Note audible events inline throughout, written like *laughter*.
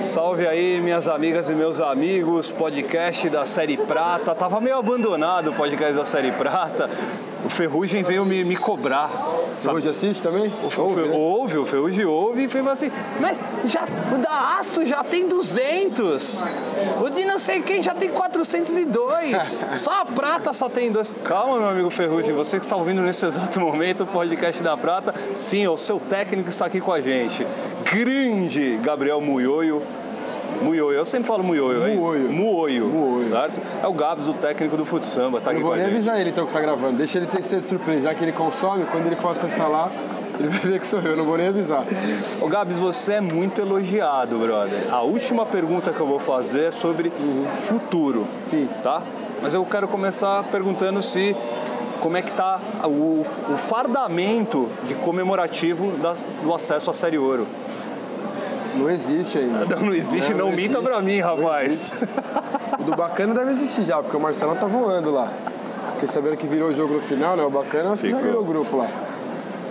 Salve aí, minhas amigas e meus amigos, podcast da Série Prata. Tava meio abandonado o podcast da Série Prata. O Ferrugem veio me, me cobrar. Ferrugem assiste também? O, ouve, né? ouve, o Ferrugem ouve e foi assim, mas já, o da Aço já tem 200. O de não sei quem já tem 402. *laughs* só a Prata só tem dois. Calma, meu amigo Ferrugem, você que está ouvindo nesse exato momento o podcast da Prata, sim, o seu técnico está aqui com a gente. Grande Gabriel Muioio Muioio, eu sempre falo Muioio, hein? Muoio. Muoio. Muoio. Certo? É o Gabs, o técnico do futsamba, tá aqui Eu vou nem avisar ele então que tá gravando. Deixa ele ter de surpresa, já que ele consome, quando ele for acessar lá, ele vai ver que sou eu, não vou nem avisar. Ô Gabs, você é muito elogiado, brother. A última pergunta que eu vou fazer é sobre futuro, Sim. tá? Mas eu quero começar perguntando se como é que tá o, o fardamento de comemorativo do acesso à Série Ouro. Não existe ainda. Não, não existe, não, minta existe. pra mim, Não rapaz. O do bacana deve existir já, porque o Marcelão tá voando lá. Fiquei sabendo que virou o jogo no final, né? O bacana acho que já virou o grupo lá.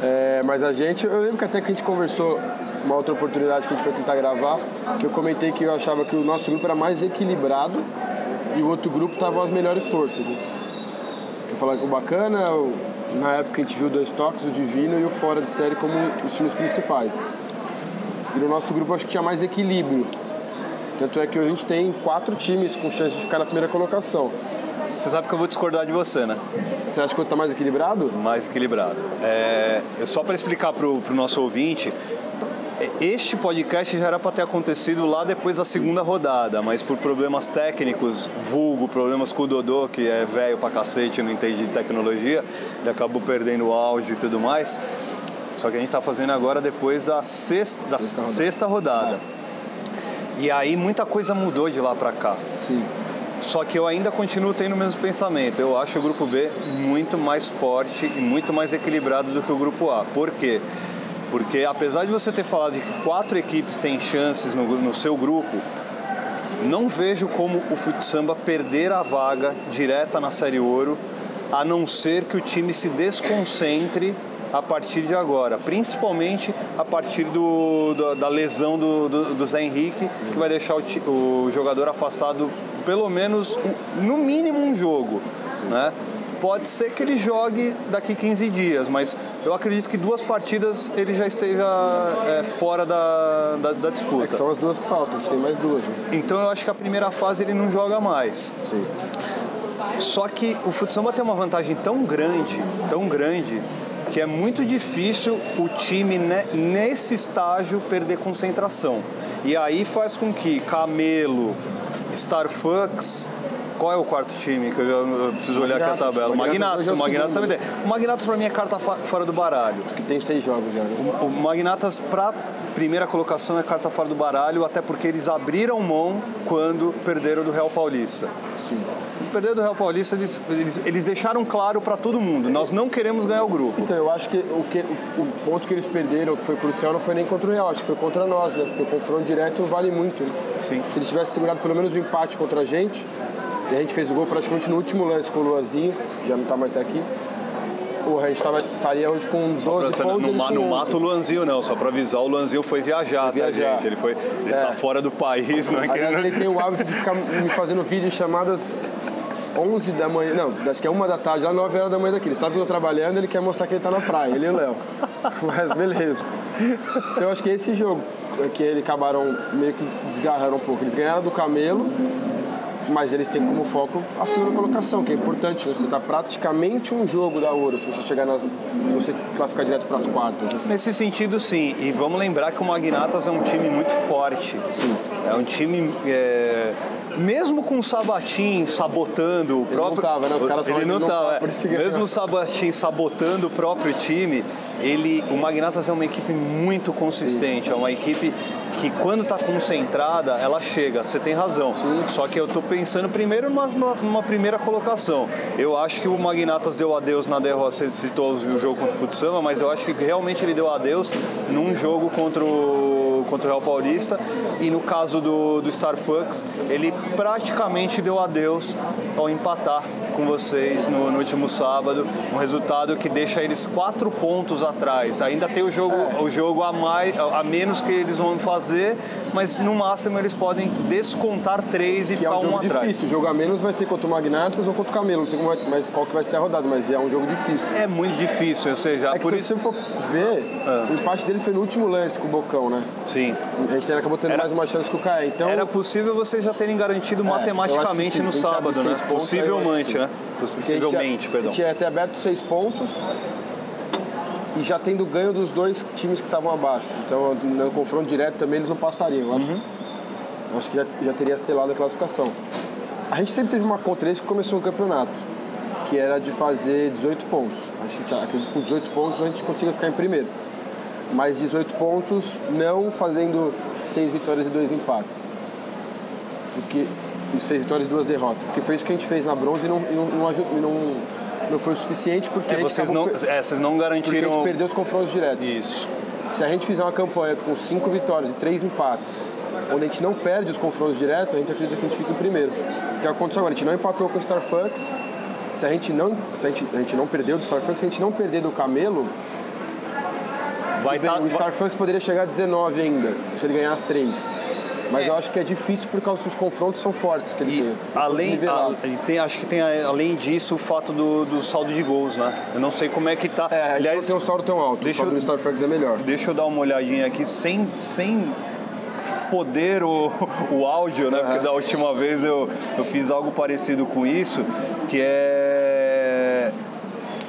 É, mas a gente, eu lembro que até que a gente conversou uma outra oportunidade que a gente foi tentar gravar, que eu comentei que eu achava que o nosso grupo era mais equilibrado e o outro grupo tava as melhores forças. Né? Eu falava que o bacana, na época a gente viu dois toques, o Divino e o Fora de Série como os times principais. E no nosso grupo acho que tinha mais equilíbrio. Tanto é que a gente tem quatro times com chance de ficar na primeira colocação. Você sabe que eu vou discordar de você, né? Você acha que o outro tá mais equilibrado? mais equilibrado. É, só para explicar para o nosso ouvinte, este podcast já era para ter acontecido lá depois da segunda rodada, mas por problemas técnicos, vulgo, problemas com o Dodô, que é velho pra cacete, não entende de tecnologia, ele acabou perdendo o áudio e tudo mais. Só que a gente está fazendo agora depois da sexta, da Sexta rodada. sexta rodada. E aí muita coisa mudou de lá para cá. Sim. Só que eu ainda continuo tendo o mesmo pensamento. Eu acho o grupo B muito mais forte e muito mais equilibrado do que o grupo A. Por quê? Porque apesar de você ter falado de que quatro equipes têm chances no, no seu grupo, não vejo como o futsamba perder a vaga direta na Série Ouro, a não ser que o time se desconcentre a partir de agora, principalmente a partir do, do- da lesão do, do- do Zé Henrique, que vai deixar o, o jogador afastado pelo menos, no mínimo, um jogo. Né? Pode ser que ele jogue daqui 15 dias, mas eu acredito que duas partidas ele já esteja é, fora da, da, da É disputa. são as duas que faltam, a gente tem mais duas. Né? Então eu acho que a primeira fase ele não joga mais. Sim. Só que o futsal tem uma vantagem tão grande, tão grande, que é muito difícil o time ne- nesse estágio perder concentração. E aí faz com que Camelo, Starfucks, qual é o quarto time? Que eu, preciso olhar aqui a tabela. É o o segundo. sabe ter. O Magnatos pra mim é carta fora do baralho. Que tem seis jogos já. Né? O Magnatas para primeira colocação é carta fora do baralho, até porque eles abriram mão quando perderam do Real Paulista. Sim. Perder do Real Paulista, eles, eles, eles deixaram claro para todo mundo: nós não queremos ganhar o grupo. Então, eu acho que o, que o, o ponto que eles perderam, que foi crucial, não foi nem contra o Real, acho que foi contra nós, né? Porque o confronto direto vale muito. Né? Sim. Se eles tivessem segurado pelo menos o empate contra a gente, e a gente fez o gol praticamente no último lance com o Luazinho, já não tá mais aqui. Porra, a gente tava, saía hoje com 12 Pra pontos. não, não 11. mata o Luanzinho, não. Só para avisar, o Luanzinho foi viajar, Foi tá, viajar. gente? Ele, foi, ele está É. fora do país, não é que Aliás, ele tem o hábito de ficar me fazendo vídeo chamadas 11 da manhã, não, acho que é uma da tarde, lá 9 horas da manhã daqui. Ele sabe que eu tô trabalhando, ele quer mostrar que ele tá na praia, ele e o Léo. *laughs* Mas beleza. Então eu acho que esse jogo é que eles acabaram meio que desgarraram um pouco. Eles ganharam do Camelo, mas eles têm como foco a segunda colocação, que é importante. né? Você tá praticamente um jogo da Ouro, se você chegar nas. se você classificar direto para as quartas. né? Nesse sentido, sim. E vamos lembrar que o Magnatas é um time muito forte. É um time. é, Mesmo com o Sabatim sabotando o Ele próprio. não tava, né? Os caras ele não ele tava. é. Mesmo o Sabatim sabotando o próprio time, ele, o Magnatas é uma equipe muito consistente. É uma equipe que, quando está concentrada, ela chega. Você tem razão. Só que eu estou pensando primeiro numa, numa- numa primeira colocação. Eu acho que o Magnatas deu adeus na derrota. Você citou o jogo contra o Futsama, mas eu acho que realmente ele deu adeus num jogo contra o, contra o Real Paulista. E no caso do, do Starfucks, ele praticamente deu adeus ao empatar com vocês no, no último sábado. Um resultado que deixa eles quatro pontos atrás. Ainda tem o jogo, É. o jogo a, mais, a menos que eles vão fazer, mas no máximo eles podem descontar três e que ficar é um jogo um difícil. atrás. Jogar menos vai ser contra o Magnatas ou contra o Camelo. Não sei como vai, mas qual que vai ser a rodada, mas é um jogo difícil. É muito difícil, ou seja, É por se isso. você for ver, Ah. o empate deles foi no último lance com o Bocão, né? Sim. A gente acabou tendo Era- mais uma chance que o Caé. Então, Era possível vocês já terem garantido É, matematicamente sim. no Se sábado, né? pontos, que Possivelmente, né? porque a gente Possivelmente, perdão. tinha até aberto seis pontos e já tendo ganho dos dois times que estavam abaixo. Então, no confronto direto também eles não passariam. Eu acho, Uhum. acho que já, já teria selado a classificação. A gente sempre teve uma contra eles que começou o campeonato, que era de fazer 18 pontos. A gente acredita que com 18 pontos a gente consiga ficar em primeiro. Mas 18 pontos não fazendo 6 vitórias e 2 empates. Porque, e 6 vitórias e 2 derrotas. Porque foi isso que a gente fez na bronze e não, e não, não, e não, não foi o suficiente porque É, vocês acabou não, é, vocês não porque a garantiram. gente perdeu os confrontos diretos. Isso. Se a gente fizer uma campanha com 5 vitórias e 3 empates, onde a gente não perde os confrontos diretos, a gente acredita que a gente fica em primeiro. O que aconteceu agora? A gente não empatou com o Starfucks. Se a gente não, se a gente, a gente não perdeu do Starfucks, se a gente não perder do Camelo, Vai bem, tá, o Starfucks poderia chegar a 19 ainda, se ele ganhar as 3. Mas É. eu acho que é difícil por causa que os confrontos são fortes que ele E além, a- tem- acho que tem além disso o fato do, do saldo de gols, né? Eu não sei como é que tá. É, Aliás, tem um saldo tão alto. deixa o saldo eu- do Starfucks é melhor. deixa eu dar uma olhadinha aqui sem, sem foder o, o áudio, né? Porque Aham. da última vez eu, eu fiz algo parecido com isso, que é.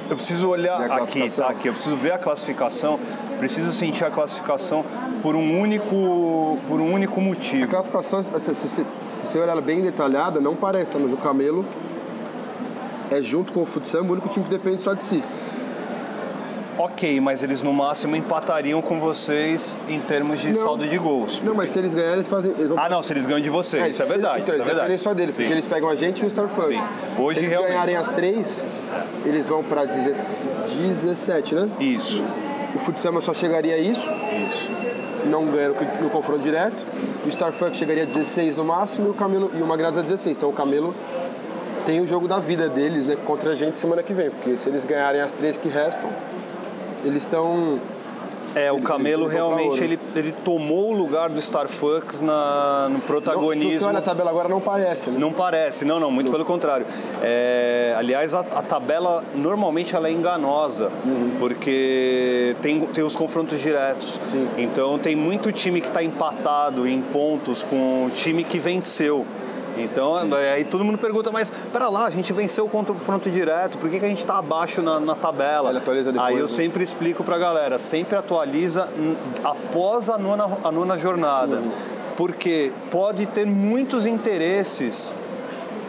Eu preciso olhar a aqui, tá? Aqui, eu preciso ver a classificação, preciso sentir a classificação por um único, por um único A motivo. classificação, se, se, se, se você olhar ela bem detalhada, não parece, tá? mas o Camelo é junto com o Futsal o único time que depende só de si. Ok, mas eles no máximo empatariam com vocês em termos de Não. saldo de gols. Não, mas se eles ganharem, eles fazem. Eles vão... Ah, não, se eles ganham de vocês, isso é verdade. Então, isso eles é verdade. só deles, Sim. porque eles pegam a gente e o. Sim. Hoje, se eles realmente. ganharem as três, eles vão pra 17, né? Isso, O Futsal só chegaria a isso, isso. não ganha no, confronto direto. O Starfucks chegaria a 16 no máximo e o, Camelo, e o Magnatas a 16. Então o Camelo tem o jogo da vida deles né, contra a gente semana que vem, porque se eles ganharem as três que restam, eles estão. É, o Camelo realmente ele, ele tomou o lugar do Starfucks na, no Não, se protagonismo. você olha a tabela agora, não parece, né? Não parece, não, não, muito pelo contrário. É, aliás, a, a tabela normalmente ela é enganosa, Uhum. porque tem, tem os confrontos diretos. Sim. Então tem muito time que está empatado em pontos com o time que venceu. Então aí todo mundo pergunta, mas pera lá, a gente venceu contra o confronto direto, por que, que a gente está abaixo na, na tabela? Depois, aí eu né? sempre explico pra galera, sempre atualiza após a nona, a nona jornada. Uhum. Porque pode ter muitos interesses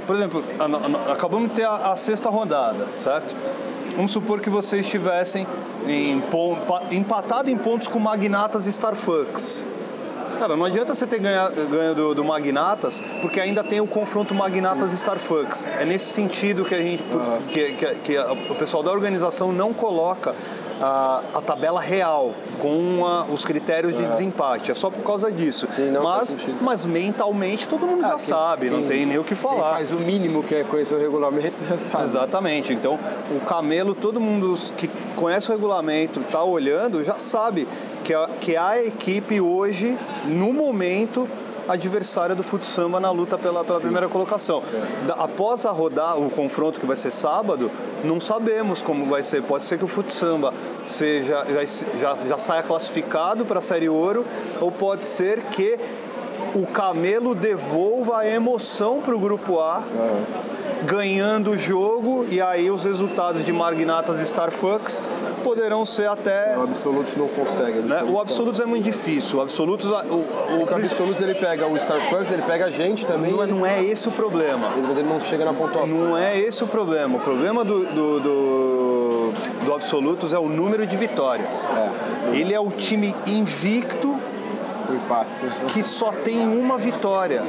por exemplo, a- a- acabamos de ter a, a sexta rodada, certo? Vamos supor que vocês estivessem em, empatado em pontos com Magnatas e Starfucks. Cara, não adianta você ter ganha- ganho do, do Magnatas, porque ainda tem o confronto Magnatas e Starfucks. É nesse sentido que a gente, Ah. que, que- que a- o pessoal da organização não coloca a, a tabela real com a- os critérios de Ah. desempate. É só por causa disso. Sim, não, mas, mas mentalmente todo mundo Ah, já quem- sabe, não quem- tem nem o que falar. faz o mínimo que é conhecer o regulamento já sabe. Exatamente. Então, o Camelo, todo mundo que conhece o regulamento, está olhando, já sabe que a, que a equipe hoje, no momento, adversária do futsamba na luta pela, pela primeira colocação. Da- após a rodar o confronto que vai ser sábado, não sabemos como vai ser. Pode ser que o futsamba seja já, já, já saia classificado para a Série Ouro, ou pode ser que o Camelo devolva a emoção para o grupo A ganhando o jogo e aí os resultados de Magnatas e Starfucks poderão ser até O Absolutos não consegue. né? o Absolutos é muito difícil o Absolutos o, o, O Absolutos ele pega o Starfucks, ele pega a gente também. não, é, não é esse o problema Ele, ele não chega na pontuação. não é esse o problema o problema do, do, do, do Absolutos é o número de vitórias É, ele é o time invicto empates. que só tem uma vitória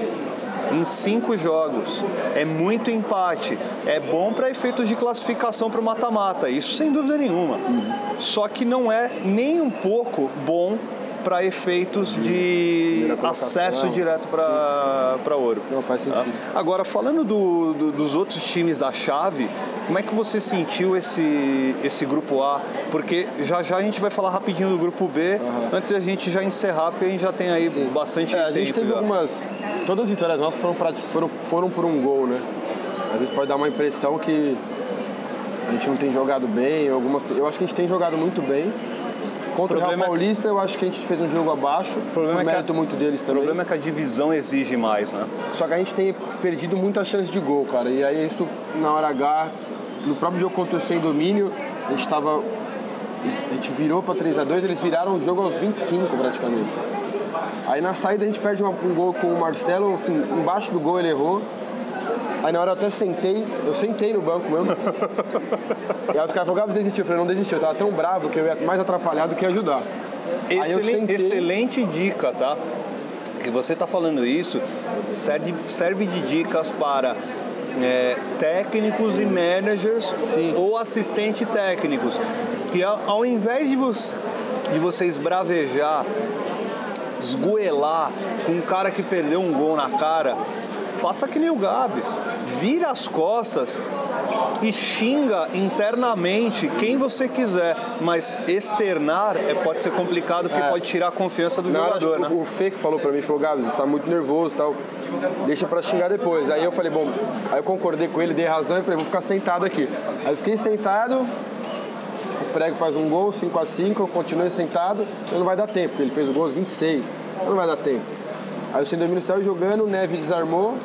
em cinco jogos. É muito empate. É bom para efeitos de classificação para o mata-mata, isso sem dúvida nenhuma. Só que não é nem um pouco bom para efeitos de, acesso direto para ouro. Não faz tá? sentido. Agora, falando do, do, dos outros times da chave, como é que você sentiu esse, esse grupo A? Porque já já a gente vai falar rapidinho do grupo B, uhum. antes da gente já encerrar, porque a gente já tem aí Sim. bastante é, tempo. A gente teve já. algumas. Todas as vitórias nossas foram, pra, foram, foram por um gol, né? Às vezes pode dar uma impressão que a gente não tem jogado bem. Algumas, eu acho que a gente tem jogado muito bem. Contra o, o Real Paulista, é que... eu acho que a gente fez um jogo abaixo. O problema é mérito a... muito deles também. O problema é que a divisão exige mais, né? Só que a gente tem perdido muitas chances de gol, cara. E aí isso, na hora H, no próprio jogo contra o Sem Domínio, a gente estava a gente virou para 3 a 2 eles viraram o jogo aos 25 praticamente. Aí na saída a gente perde um gol com o Marcelo, assim, embaixo do gol ele errou. Aí na hora eu até sentei, eu sentei no banco mesmo. *laughs* e aí os caras falaram, Gabs desistiu. Eu falei, não desistiu, eu tava tão bravo que eu ia mais atrapalhar do que ajudar. Excelente, sentei... excelente dica, tá? Que você tá falando isso serve, serve de dicas para é, técnicos e managers Sim. ou assistente técnicos que ao invés de, você, de vocês bravejar, esgoelar com um cara que perdeu um gol na cara, faça que nem o Gabs, vira as costas e xinga internamente quem você quiser, mas externar é, pode ser complicado porque é. pode tirar a confiança do Na jogador, hora, né? O, o Fê que falou pra mim, falou, Gabs, você tá muito nervoso tal, deixa pra xingar depois. Aí eu falei, bom, aí eu concordei com ele, dei razão e falei, vou ficar sentado aqui. Aí eu fiquei sentado, o prego faz um gol, 5 a 5 eu continuei sentado, não vai dar tempo, ele fez o gol aos 26, não vai dar tempo. Aí o Sendomiro saiu jogando, o Neve desarmou.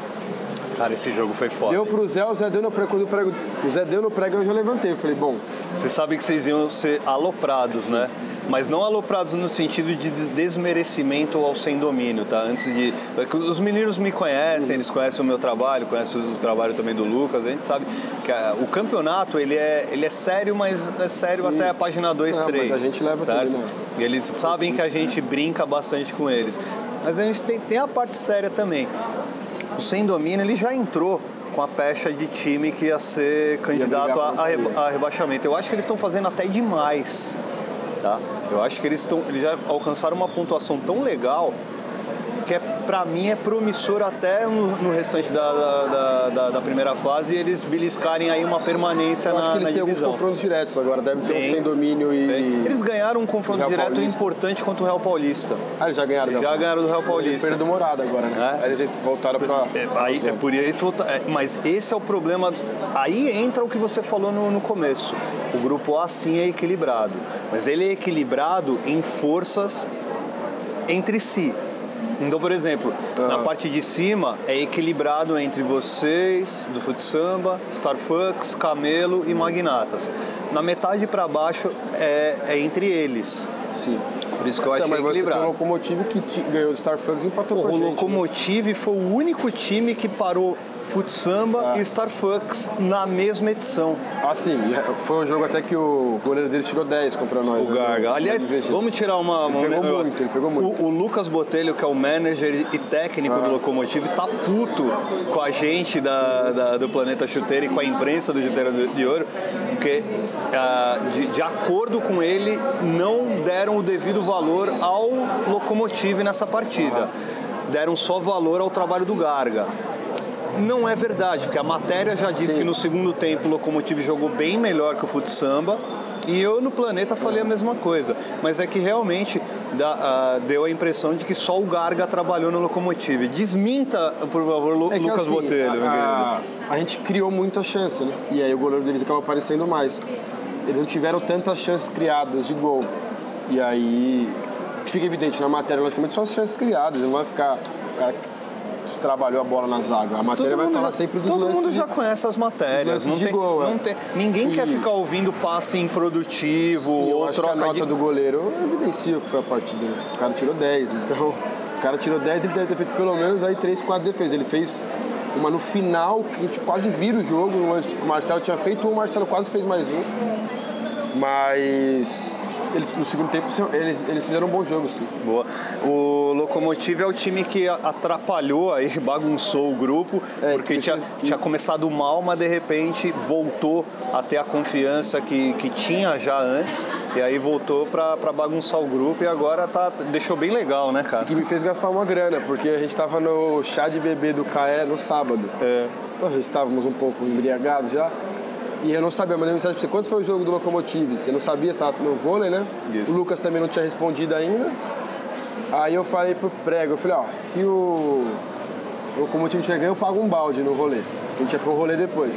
Cara, esse jogo foi foda. Deu pro Zé, o Zé deu no prego, quando o, prego, o Zé deu no prego, eu já levantei. Eu falei, bom. Vocês sabem que vocês iam ser aloprados, né? Mas não aloprados no sentido de desmerecimento ao sem domínio, tá? Antes de. Os meninos me conhecem, eles conhecem o meu trabalho, conhecem o trabalho também do Lucas, a gente sabe que a, o campeonato ele é, ele é sério, mas é sério Sim. até a página 2, 3. Mas a gente leva certo? Tudo, né? E eles sabem que a gente brinca bastante com eles. Mas a gente tem, tem a parte séria também. O sem domínio ele já entrou com a pecha de time que ia ser candidato a, a, a, rebaixamento. Eu acho que eles estão fazendo até demais. Tá? Eu acho que eles, estão, eles já alcançaram uma pontuação tão legal que é, para mim é promissor até no, no restante da, da, da, da, primeira fase eles beliscarem aí uma permanência Eu na, acho que eles têm alguns confrontos diretos agora, deve ter tem, um sem domínio e... Tem. Eles ganharam um confronto direto Paulista. importante contra o Real Paulista. Ah, eles já ganharam? Eles já ganharam do Real Paulista. Eles morada agora, né? É. Aí eles voltaram pra... É, aí, é por isso, é, mas esse é o problema, aí entra o que você falou no, no começo. O grupo A sim é equilibrado, mas ele é equilibrado em forças entre si. Então, por exemplo, uhum. na parte de cima é equilibrado entre vocês, do Futsamba, Starfucks, Camelo e Magnatas. Na metade para baixo é, é, entre eles. Sim. Por isso que eu então, achei mas equilibrado. o Locomotive que ganhou do Starfucks e empatou o com a gente. O? Locomotive né? foi o único time que parou Futsamba ah. e Starfucks na mesma edição. Ah, sim. Foi um jogo até que o goleiro deles tirou 10 contra nós. O né? Garga. Aliás, vamos tirar uma... Ele pegou muito, ele pegou muito. O, o, Lucas Botelho, que é o manager e técnico ah. do Locomotive, tá puto com a gente da, da, do Planeta Chuteiro e com a imprensa do Chuteiro de Ouro, porque ah, de, de acordo com ele, não deram o devido valor ao Locomotive nessa partida. Deram só valor ao trabalho do Garga não é verdade, porque a matéria já diz Sim. que no segundo tempo o Locomotive jogou bem melhor que o Futsamba. E eu no Planeta falei a mesma coisa, mas é que realmente dá, uh, deu a impressão de que só o Garga trabalhou no Locomotive. Desminta, por favor, Lu, é Lucas assim, Botelho, a, a, a, gente criou muita chance, né? E aí o goleiro dele acaba aparecendo mais. Eles não tiveram tantas chances criadas de gol. E aí fica evidente na matéria, logicamente, só as chances criadas. Ele não vai ficar. O cara trabalhou a bola na zaga. A matéria todo vai falar já, sempre dos Todo mundo já conhece as matérias. Não tem, gol, não é. tem, ninguém e... quer ficar ouvindo passe improdutivo ou troca a nota de... do goleiro evidencia que foi a partida. O cara tirou 10, então o cara tirou 10 ele deve ter feito pelo menos aí 3, 4 defesas. Ele fez uma no final que a gente quase vira o jogo. O Marcelo tinha feito um, o Marcelo quase fez mais um. Mas eles, no segundo tempo eles, eles fizeram um bom jogo, sim. Boa. O Lokomotiv é o time que atrapalhou aí, *laughs* bagunçou o grupo, é, porque tinha, fez... tinha começado mal, mas de repente voltou a ter a confiança que, que tinha já antes, e aí voltou para bagunçar o grupo e agora tá, deixou bem legal, né, cara? E que me fez gastar uma grana, porque a gente tava no chá de bebê do CAE no sábado. É. Nós estávamos um pouco embriagados já. E eu não sabia, mandei mensagem pra você, quanto foi o jogo do Locomotive? Você não sabia, estava no vôlei, né? Isso. O Lucas também não tinha respondido ainda. Aí eu falei pro prego, eu falei, ó, se o Locomotive chegar, eu pago um balde no rolê. A gente ia pro rolê depois.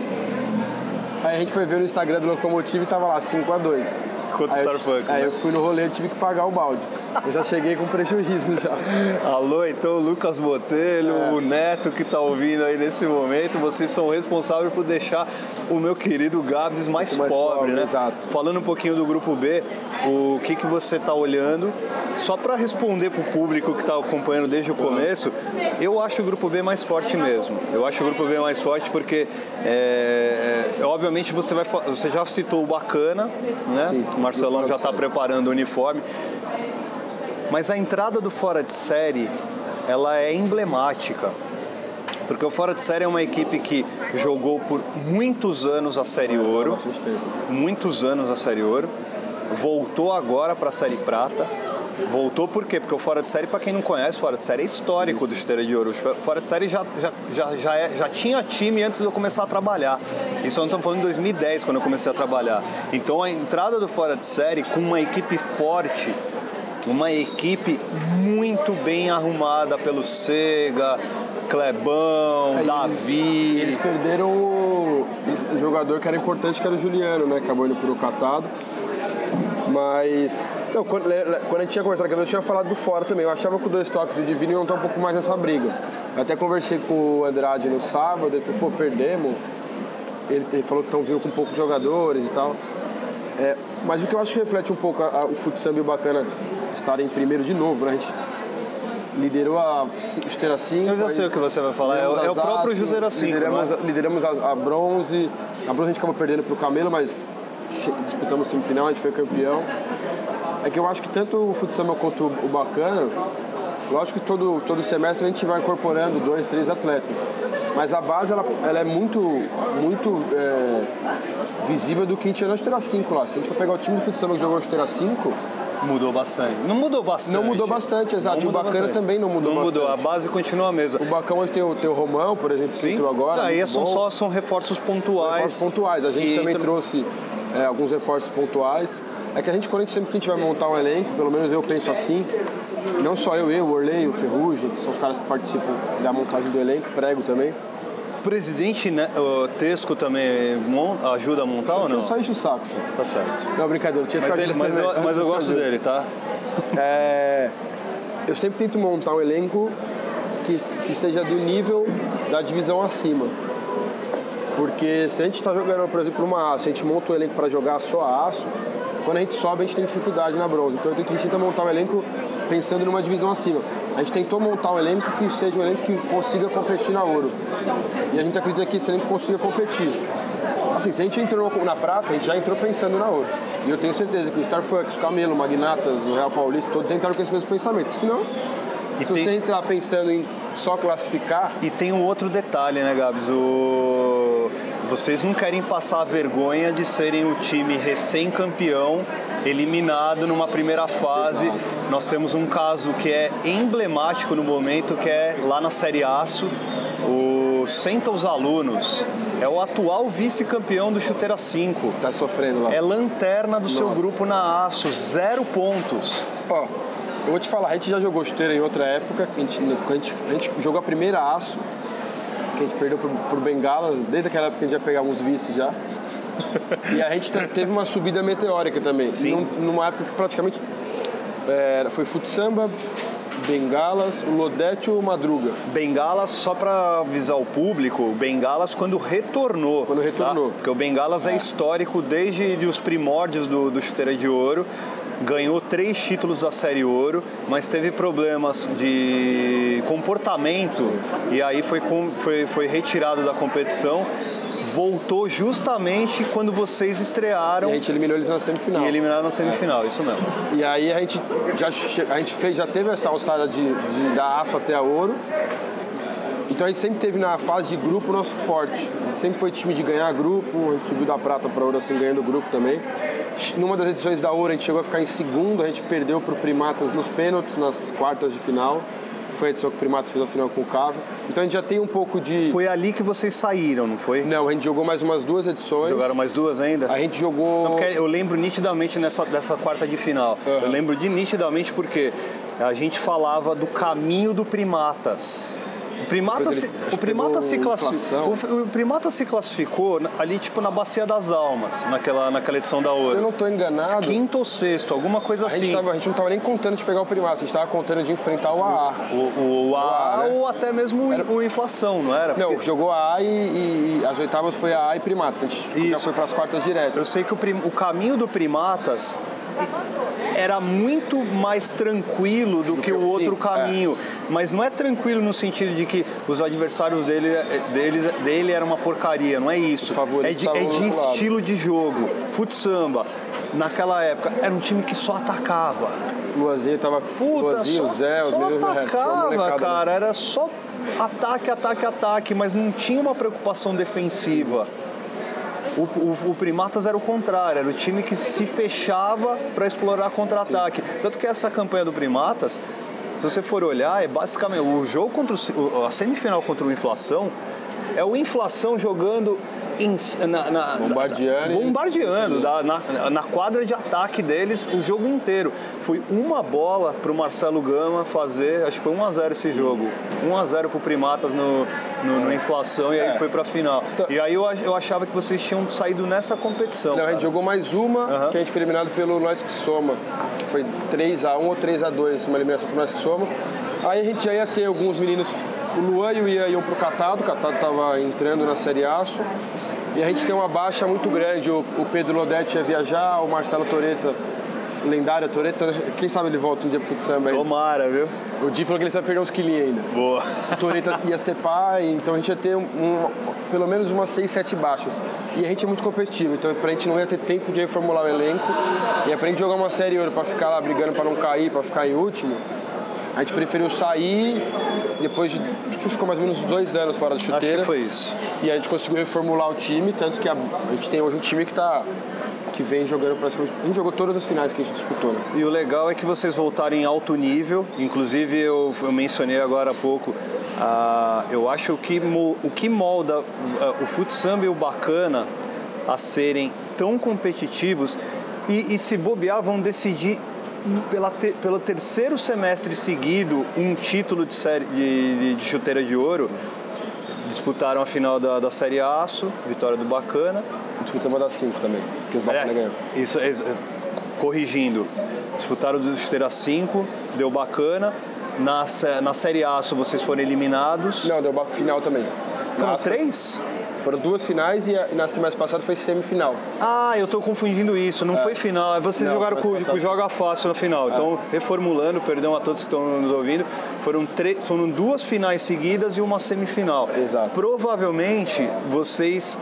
Aí a gente foi ver no Instagram do Locomotive e tava lá, 5 a 2 Quanto aí Starbucks? Aí né? eu fui no rolê e tive que pagar o balde. Eu já cheguei com prejuízo já. Alô, então o Lucas Botelho, é. o Neto que está ouvindo aí nesse momento, vocês são responsáveis por deixar o meu querido Gabs mais, mais pobre, pobre, né? Exato. Falando um pouquinho do grupo B, o que, que você está olhando? Só para responder para o público que está acompanhando desde o começo, eu acho o grupo B mais forte mesmo. Eu acho o grupo B mais forte porque, é, obviamente, você, vai, você já citou o Bacana, né? Sim, o Marcelão já está preparando o uniforme. Mas a entrada do fora de série, ela é emblemática. Porque o Fora de Série é uma equipe que jogou por muitos anos a Série Ouro. Muitos anos a Série Ouro. Voltou agora para a Série Prata. Voltou por quê? Porque o Fora de Série, para quem não conhece, o Fora de Série é histórico do Esteira de Ouro. Fora de Série já, já, já, já, é, já tinha time antes de eu começar a trabalhar. Isso eu não estamos falando em 2010, quando eu comecei a trabalhar. Então a entrada do Fora de Série com uma equipe forte uma equipe muito bem arrumada pelo Sega, Clebão, é, Davi. Eles, perderam o, o, jogador que era importante, que era o Juliano, né? Acabou indo pro catado. Mas. Não, quando, quando a gente tinha conversado aqui, eu tinha falado do fora também. Eu achava que o dois toques do Divino iam estar um pouco mais nessa briga. Eu até conversei com o Andrade no sábado, ele falou, pô, perdemos. Ele, ele falou que estão vindo com poucos jogadores e tal. É, mas o que eu acho que reflete um pouco a, a, o futsal e o bacana estar em primeiro de novo, né? A gente liderou a Esteira 5. Eu já sei o que você vai falar, é, é o próprio Juseira 5. Lideramos, né? lideramos a, a, bronze, a bronze a gente acabou perdendo para o Camelo, mas disputamos semifinal, a gente foi campeão. É que eu acho que tanto o futsal quanto o bacana, lógico que todo, todo semestre a gente vai incorporando dois, três atletas. Mas a base ela, ela é muito, muito é, visível do que a gente no Esteira 5 lá. Se a gente for pegar o time de futsal que jogou Esteira 5, Mudou bastante. Não mudou bastante. Não mudou bastante, exato. e o bacana bastante. também não mudou não bastante. mudou, a base continua a mesma. O bacão tem o, tem o Romão, por exemplo, Sim. que entrou agora. Aí são bom. só são reforços pontuais. Reforços pontuais. A gente também trouxe é, alguns reforços pontuais. É que a gente, quando a gente, sempre que a gente vai montar um elenco, pelo menos eu penso assim, não só eu, eu, o Orley, o Ferrugem, que são os caras que participam da montagem do elenco, prego também presidente né, o Tesco também ajuda a montar ou não? Só enche o saco, sim. Tá certo. Não, brincadeira. Tinha mas, ele, mas, eu, mas eu gosto dele, tá? *laughs* É, eu sempre tento montar um elenco que, que seja do nível da divisão acima. Porque se a gente está jogando, por exemplo, uma aço, a gente monta um elenco para jogar só a aço, quando a gente sobe a gente tem dificuldade na bronze. Então eu tento montar um elenco pensando numa divisão acima. A gente tentou montar um elenco que seja um elenco que consiga competir na ouro. E a gente acredita que esse elenco consiga competir. Assim, se a gente entrou na prata, a gente já entrou pensando na ouro. E eu tenho certeza que o Starfucks, o Camelo, o Magnatas, o Real Paulista, todos entraram com esse mesmo pensamento. Porque senão, e se tem... você entrar pensando em só classificar. E tem um outro detalhe, né, Gabs? O... Vocês não querem passar a vergonha de serem o time recém-campeão, eliminado numa primeira fase. Exato. Nós temos um caso que é emblemático no momento, que é lá na Série Aço. O Senta os Alunos é o atual vice-campeão do Chuteira 5. Tá sofrendo lá. É lanterna do Nossa. seu grupo na Aço, zero pontos. Ó, eu vou te falar, a gente já jogou chuteira em outra época, a gente, a gente, a gente jogou a primeira aço, que a gente perdeu por, por Bengala, desde aquela época a gente já pegava uns vices já. *laughs* e a gente teve uma subida meteórica também, Sim. numa época que praticamente é, foi futsamba, Bengalas, o Lodete ou o Madruga? Bengalas, só para avisar o público, Bengalas quando retornou. Quando retornou. Tá? Porque o Bengalas é, é histórico desde os primórdios do, do Chuteira de Ouro ganhou três títulos da Série Ouro, mas teve problemas de comportamento e aí foi, foi, foi retirado da competição voltou justamente quando vocês estrearam. E a gente eliminou eles na semifinal. E eliminaram na semifinal, é. isso mesmo. E aí a gente já, a gente fez, já teve essa alçada de, de da aço até a ouro. Então a gente sempre teve na fase de grupo o nosso forte. Sempre foi time de ganhar grupo, a gente subiu da prata para ouro assim, ganhando grupo também. Numa das edições da ouro a gente chegou a ficar em segundo, a gente perdeu para o Primatas nos pênaltis, nas quartas de final foi a edição que o Primatas fez a final com o Cava. Então a gente já tem um pouco de. Foi ali que vocês saíram, não foi? Não, a gente jogou mais umas duas edições. Jogaram mais duas ainda? A gente jogou. Não, eu lembro nitidamente nessa, dessa quarta de final. Uhum. Eu lembro de nitidamente porque a gente falava do caminho do Primatas. O primata, se, o, primata se classificou, o, o, primata se classificou ali tipo na Bacia das Almas, naquela, naquela edição da Ouro. Se eu não estou enganado. Quinto ou sexto, alguma coisa a assim. Gente tava, a gente não estava nem contando de pegar o primata, a gente estava contando de enfrentar o AA. O, o, o AA, né? ou até mesmo era... o inflação, não era? Porque... Não, jogou AA e, e, e, as oitavas foi AA e primatas. A gente Isso. já foi para as quartas direto. Eu sei que o, prim, o caminho do primatas era muito mais tranquilo do, do que, o outro sim, é. caminho. É. Mas não é tranquilo no sentido de que os adversários dele, dele, dele eram uma porcaria, não é isso. É de, é de estilo de jogo. Fut samba, naquela época, era um time que só atacava. Luazinho tava. Puta, Luazinho, só, Zé, só atacava, cara. Era só ataque, ataque, ataque, mas não tinha uma preocupação defensiva. O, o, o, Primatas era o contrário, era o time que se fechava para explorar contra-ataque. Tanto que essa campanha do Primatas, se você for olhar, é basicamente o jogo contra o, a semifinal contra o Inflação é o Inflação jogando em, na, na, bombardeando, bombardeando da, na, na, quadra de ataque deles o jogo inteiro. Foi uma bola para o Marcelo Gama fazer, acho que foi 1x0 esse jogo. 1x0 para o Primatas no, no, no, Inflação e aí é. foi para a final. Então, e aí eu, eu achava que vocês tinham saído nessa competição. Não, a gente jogou mais uma, uhum. que a gente foi eliminado pelo Nós que Soma. Foi 3x1 ou 3x2, uma eliminação para Nós que Soma. Aí a gente já ia ter alguns meninos o Luan e o Ian iam pro Catado, o Catado estava entrando na Série Aço. E a gente tem uma baixa muito grande. O, o Pedro Lodete ia viajar, o Marcelo Toreta, lendário Toreta, quem sabe ele volta um dia pro fute samba aí. Tomara, viu? O Di falou que ele ia perder uns quilinhos ainda. Boa. O Toreta ia ser pai, então a gente ia ter um, um, pelo menos umas 6, 7 baixas. E a gente é muito competitivo, então pra gente não ia ter tempo de reformular o elenco. E pra gente jogar uma série ouro pra ficar lá brigando pra não cair, pra ficar em último, a gente preferiu sair depois de. Ficou mais ou menos dois anos fora da chuteira. Acho que foi isso. E a gente conseguiu reformular o time, tanto que a, a gente tem hoje um time que está que vem jogando praticamente. A gente jogou todas as finais que a gente disputou, né? E o legal é que vocês voltarem em alto nível. Inclusive, eu, eu mencionei agora há pouco. Uh, eu acho que o que molda o futsal e o bacana a serem tão competitivos e, e se bobear vão decidir pela te, pelo terceiro semestre seguido um título de, série, de, de chuteira de ouro. Disputaram a final da, da Série Aço, vitória do Bacana. Disputamos a da 5 também, que o Bacana é, ganhou. Isso, é, corrigindo, disputaram do chuteira 5, deu Bacana. Na, na Série Aço vocês foram eliminados. Não, deu final também. Foram três? Foram duas finais e, a, e na semana passada foi semifinal. Ah, eu estou confundindo isso. Não é. foi final. É vocês não, jogaram com, o Joga Fácil no final. É. Então, reformulando, perdão a todos que estão nos ouvindo, foram, foram duas finais seguidas e uma semifinal. Exato. Provavelmente vocês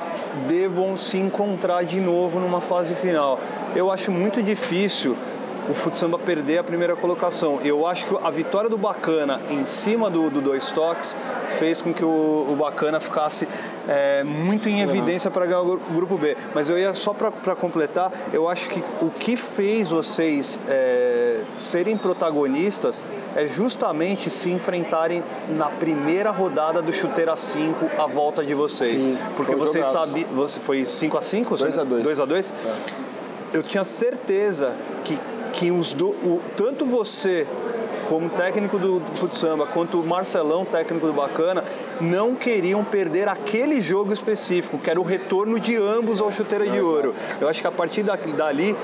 devam se encontrar de novo numa fase final. Eu acho muito difícil o Futsamba perder a primeira colocação. Eu acho que a vitória do Bacana em cima do, do dois toques fez com que o, o Bacana ficasse é, muito em evidência uhum. para ganhar o grupo B. Mas eu ia só para completar, eu acho que o que fez vocês é, serem protagonistas é justamente se enfrentarem na primeira rodada do Chuteira 5 à volta de vocês. Sim, Porque vocês sabiam. Você, foi 5 a 5 2 a 2 2 a 2 é. Eu tinha certeza que que os do, o, tanto você como técnico do, do futsamba, quanto o Marcelão, técnico do Bacana, não queriam perder aquele jogo específico, que era o retorno de ambos ao chuteira de ouro. Eu acho que a partir dali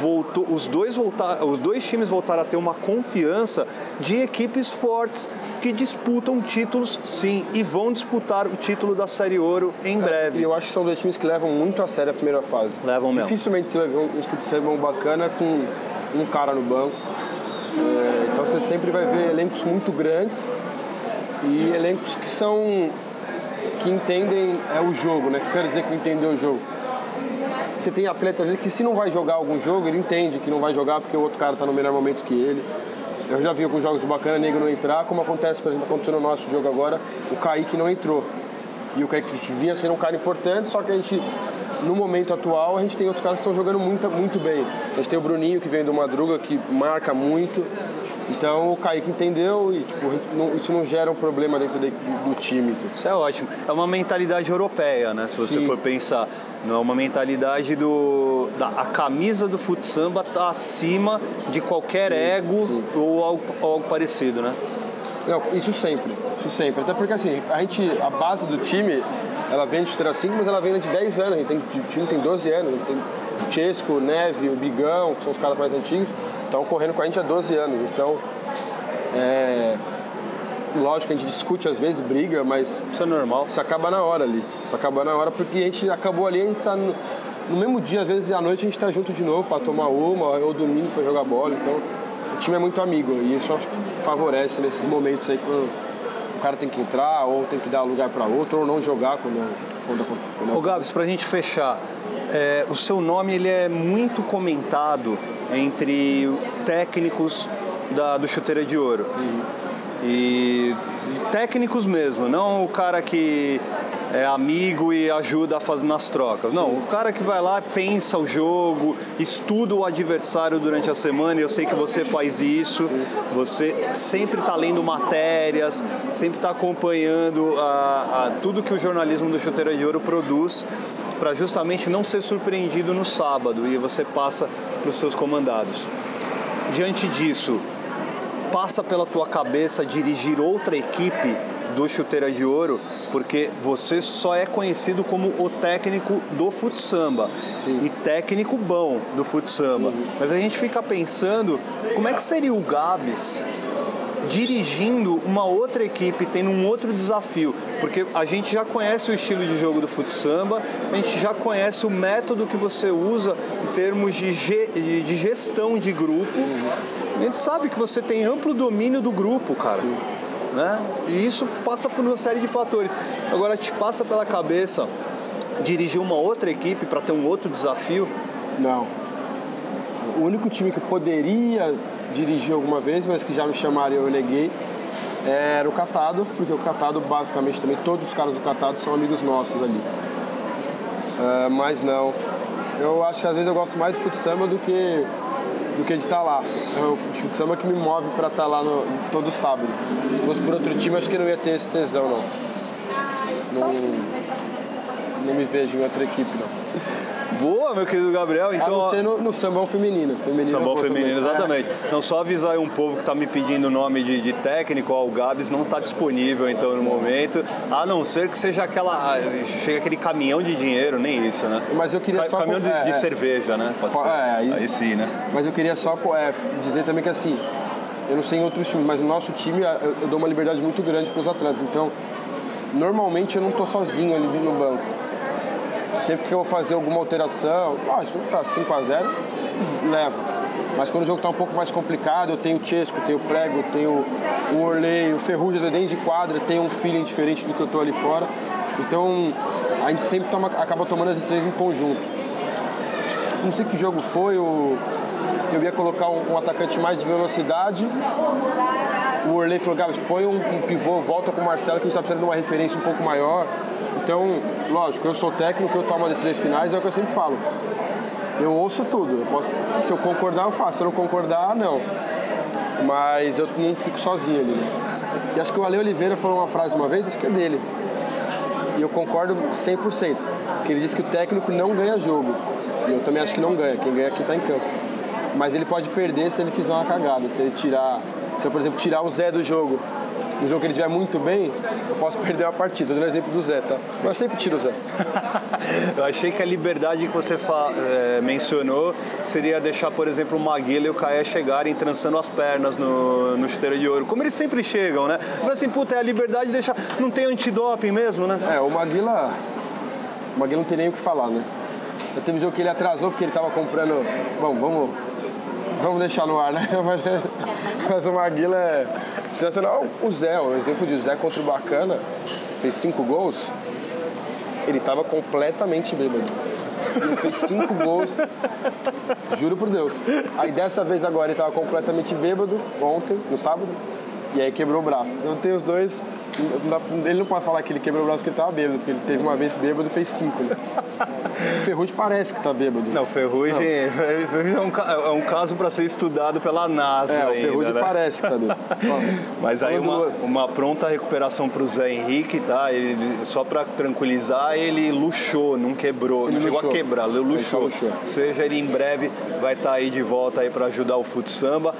voltou, os dois voltar, os dois times voltaram a ter uma confiança de equipes fortes que disputam títulos, sim, e vão disputar o título da Série Ouro em breve. E eu acho que são dois times que levam muito a sério a primeira fase. Levam mesmo. Dificilmente você vai ver um futsal bacana com um cara no banco. É, então você sempre vai ver elencos muito grandes e elencos que são que entendem é, o jogo, né? Quero dizer que entendeu o jogo. Você tem atleta que se não vai jogar algum jogo, ele entende que não vai jogar porque o outro cara está no melhor momento que ele. Eu já vi alguns jogos do Bacana Negro não entrar, como acontece, por exemplo, aconteceu no nosso jogo agora, o Kaique não entrou. E o Kaique vinha sendo um cara importante, só que a gente, no momento atual, a gente tem outros caras que estão jogando muito, muito bem. A gente tem o Bruninho, que vem do Madruga, que marca muito. Então o Kaique entendeu e tipo, não, isso não gera um problema dentro de, do time. Isso é ótimo. É uma mentalidade europeia, né? Se você Sim. for pensar. Não é uma mentalidade do. Da, a camisa do futsamba está acima de qualquer sim, ego sim. Ou, algo, ou algo parecido, né? Não, isso sempre, isso sempre. Até porque assim, a gente, a base do time, ela vem de Estrela 5, mas ela vem de 10 anos. A gente tem, o time tem 12 anos. Tem o Chesco, o Neve, o Bigão, que são os caras mais antigos estão correndo com a gente há 12 anos. Então, é, lógico que a gente discute às vezes, briga, mas. Isso é normal. Isso acaba na hora ali. Isso acaba na hora porque a gente acabou ali, a gente tá no, no mesmo dia, às vezes à noite a gente tá junto de novo para tomar uma, ou domingo para jogar bola. Então, time é muito amigo e isso acho que favorece nesses momentos aí quando o cara tem que entrar, ou tem que dar lugar para outro, ou não jogar quando. quando, quando Ô Gabs, pra gente fechar, é, o seu nome ele é muito comentado entre técnicos da, do Chuteira de Ouro. Uhum. E técnicos mesmo, não o cara que é amigo e ajuda a fazer nas trocas. Não, o cara que vai lá, pensa o jogo, estuda o adversário durante a semana, e eu sei que você faz isso, você sempre está lendo matérias, sempre está acompanhando a, a, tudo que o jornalismo do Chuteira de Ouro produz para justamente não ser surpreendido no sábado e você passa para os seus comandados. Diante disso, passa pela tua cabeça dirigir outra equipe do Chuteira de Ouro, porque você só é conhecido como o técnico do futsamba Sim. e técnico bom do futsamba. Uhum. Mas a gente fica pensando como é que seria o Gabs dirigindo uma outra equipe, tendo um outro desafio, porque a gente já conhece o estilo de jogo do futsamba, a gente já conhece o método que você usa em termos de, de gestão de grupo, a gente sabe que você tem amplo domínio do grupo, cara. Né? E isso passa por uma série de fatores. Agora te passa pela cabeça dirigir uma outra equipe para ter um outro desafio? Não. O único time que poderia dirigi alguma vez, mas que já me chamaram e eu neguei, era o Catado, porque o Catado, basicamente, também todos os caras do Catado são amigos nossos ali. Uh, mas não. Eu acho que às vezes eu gosto mais de futsamba do que do que de estar lá. É o futsamba que me move para estar lá no, todo sábado. Se fosse por outro time, acho que não ia ter esse tesão, não. Não, não me vejo em outra equipe, não. Boa, meu querido Gabriel. Então, a não ser no, no sambão feminino. feminino sambão feminino, exatamente. É. Não só avisar aí um povo que está me pedindo o nome de, de técnico, ó, o Gabs não está disponível então no momento, a não ser que seja aquela. Chega aquele caminhão de dinheiro, nem isso, né? Mas eu queria Ca só. Caminhão de, é, de é. cerveja, né? Pode ser. É, aí, aí sim, né? Mas eu queria só é, dizer também que assim, eu não sei em outros times, mas no nosso time eu, eu dou uma liberdade muito grande para os atletas. Então, normalmente eu não estou sozinho ali no banco Sempre que eu vou fazer alguma alteração, lógico, tá 5 a 0 leva. Mas quando o jogo está um pouco mais complicado, eu tenho o Chesco, tenho o Prego, tenho o Orley, o Ferrugem dentro de quadra, tenho um feeling diferente do que eu estou ali fora. Então a gente sempre toma, acaba tomando as decisões em conjunto. Não sei que jogo foi, o, eu ia colocar um, um atacante mais de velocidade. O Orley falou, Gabs, põe um, um pivô, volta com o Marcelo que a gente está precisando de uma referência um pouco maior. Então, lógico, eu sou técnico, eu tomo decisões finais, é o que eu sempre falo. Eu ouço tudo. Eu posso, se eu concordar, eu faço. Se eu não concordar, não. Mas eu não fico sozinho ali. E acho que o Ale Oliveira falou uma frase uma vez, acho que é dele. E eu concordo 100%. Que ele disse que o técnico não ganha jogo. E eu também acho que não ganha. Quem ganha é quem está em campo. Mas ele pode perder se ele fizer uma cagada. Se ele tirar, se eu, por exemplo, tirar o Zé do jogo um jogo que ele estiver muito bem, eu posso perder a partida. Dando exemplo do Zé, tá? Mas eu sempre tiro o Zé. *laughs* eu achei que a liberdade que você é, mencionou seria deixar, por exemplo, o Maguila e o Caé chegarem trançando as pernas no, no chuteiro de ouro. Como eles sempre chegam, né? Mas assim, puta, é a liberdade de deixar. Não tem antidoping mesmo, né? É, o Maguila. O Maguila não tem nem o que falar, né? Eu teve um jogo que ele atrasou porque ele estava comprando. Bom, vamos vamos deixar no ar, né? *laughs* Mas o Maguila é sensacional. O Zé, o exemplo de Zé contra o Bacana, fez cinco gols, ele estava completamente bêbado. Ele fez cinco gols, juro por Deus. Aí dessa vez agora ele estava completamente bêbado, ontem, no sábado, e aí quebrou o braço. Então tem os dois ele não pode falar que ele quebrou o braço porque ele tava bêbado, porque ele teve uma vez bêbado e fez cinco. Né? *laughs* O Ferrugem parece que tá bêbado. Não, Ferrugem, não. Ferrugem é, um, é um caso para ser estudado pela NASA. É, o Ferrugem né? parece que tá bêbado. *laughs* Mas aí uma, uma, pronta recuperação pro Zé Henrique, tá? Ele, só para tranquilizar, ele luxou, não quebrou, ele não luxou. chegou a quebrar, ele luxou. luxou. Ou seja, ele em breve vai estar tá aí de volta aí para ajudar o Fut Samba.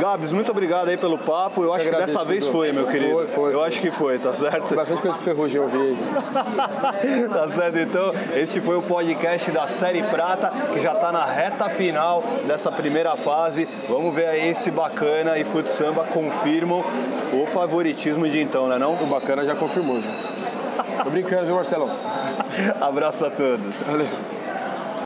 Gabs, muito obrigado aí pelo papo. Eu, Eu acho que dessa vez foi, meu querido. Foi, foi. Eu foi. acho que foi, tá certo? Bastante coisa que ferrugem eu vi. *laughs* tá certo, então. Este foi o podcast da Série Prata, que já tá na reta final dessa primeira fase. Vamos ver aí se Bacana e Fut Samba confirmam o favoritismo de então, né não? O Bacana já confirmou, já. Tô brincando, viu, Marcelão? *laughs* Abraço a todos. Valeu.